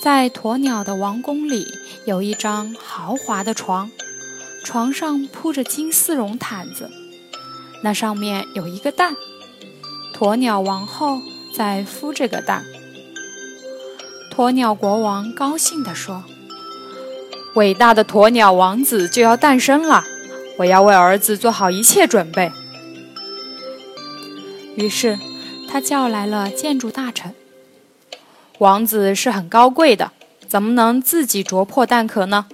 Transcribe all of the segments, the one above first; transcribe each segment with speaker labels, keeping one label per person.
Speaker 1: 在鸵鸟的王宫里，有一张豪华的床，床上铺着金丝绒毯子，那上面有一个蛋，鸵鸟王后在孵这个蛋。鸵鸟国王高兴地说：“伟大的鸵鸟王子就要诞生了，我要为儿子做好一切准备。”于是，他叫来了建筑大臣。王子是很高贵的，怎么能自己啄破蛋壳呢？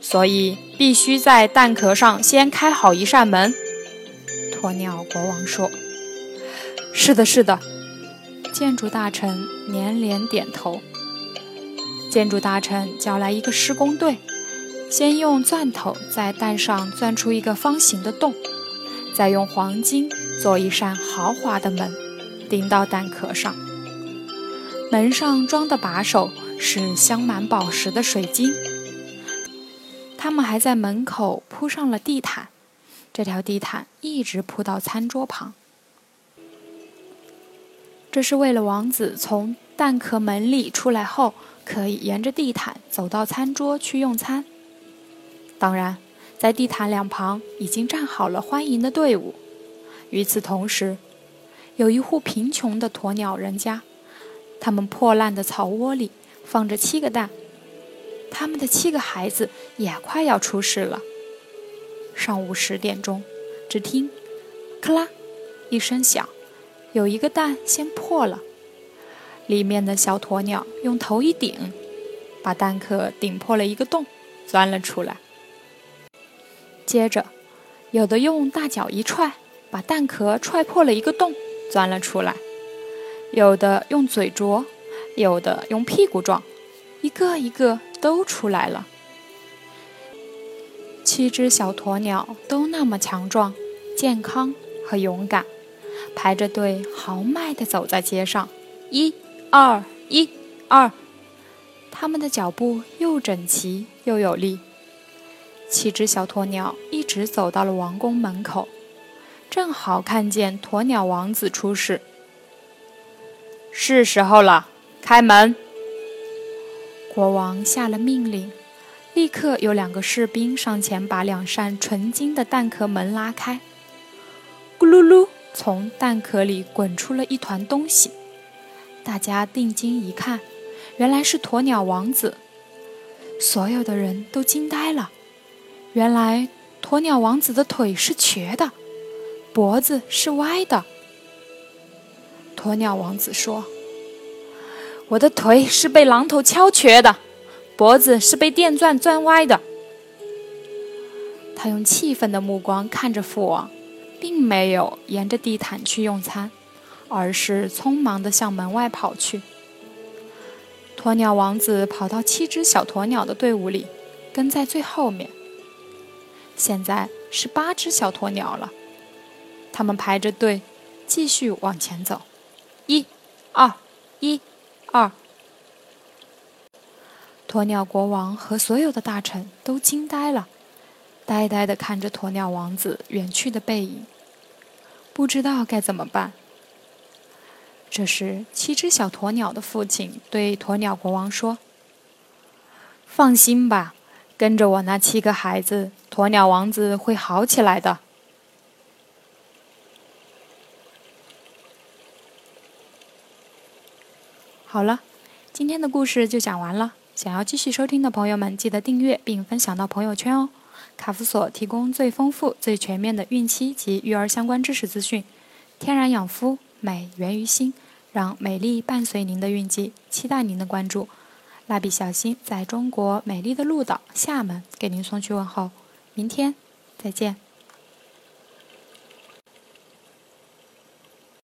Speaker 1: 所以必须在蛋壳上先开好一扇门。鸵鸟国王说：“是的，是的。”建筑大臣连连点头。建筑大臣叫来一个施工队，先用钻头在蛋上钻出一个方形的洞，再用黄金做一扇豪华的门，钉到蛋壳上。门上装的把手是镶满宝石的水晶。他们还在门口铺上了地毯，这条地毯一直铺到餐桌旁。这是为了王子从蛋壳门里出来后，可以沿着地毯走到餐桌去用餐。当然，在地毯两旁已经站好了欢迎的队伍。与此同时，有一户贫穷的鸵鸟人家。他们破烂的草窝里放着七个蛋，他们的七个孩子也快要出世了。上午十点钟，只听“咔啦”一声响，有一个蛋先破了，里面的小鸵鸟用头一顶，把蛋壳顶破了一个洞，钻了出来。接着，有的用大脚一踹，把蛋壳踹破了一个洞，钻了出来。有的用嘴啄，有的用屁股撞，一个一个都出来了。七只小鸵鸟都那么强壮、健康和勇敢，排着队豪迈地走在街上，一、二、一、二，它们的脚步又整齐又有力。七只小鸵鸟一直走到了王宫门口，正好看见鸵鸟王子出世。是时候了，开门！国王下了命令，立刻有两个士兵上前把两扇纯金的蛋壳门拉开。咕噜噜，从蛋壳里滚出了一团东西。大家定睛一看，原来是鸵鸟王子。所有的人都惊呆了。原来鸵鸟王子的腿是瘸的，脖子是歪的。鸵鸟王子说：“我的腿是被榔头敲瘸的，脖子是被电钻钻歪的。”他用气愤的目光看着父王，并没有沿着地毯去用餐，而是匆忙地向门外跑去。鸵鸟王子跑到七只小鸵鸟的队伍里，跟在最后面。现在是八只小鸵鸟了，他们排着队，继续往前走。二，一，二。鸵鸟国王和所有的大臣都惊呆了，呆呆地看着鸵鸟王子远去的背影，不知道该怎么办。这时，七只小鸵鸟的父亲对鸵鸟国王说：“放心吧，跟着我那七个孩子，鸵鸟王子会好起来的。”好了，今天的故事就讲完了。想要继续收听的朋友们，记得订阅并分享到朋友圈哦。卡夫索提供最丰富、最全面的孕期及育儿相关知识资讯。天然养肤，美源于心，让美丽伴随您的孕期。期待您的关注。蜡笔小新在中国美丽的鹭岛厦门给您送去问候。明天再见。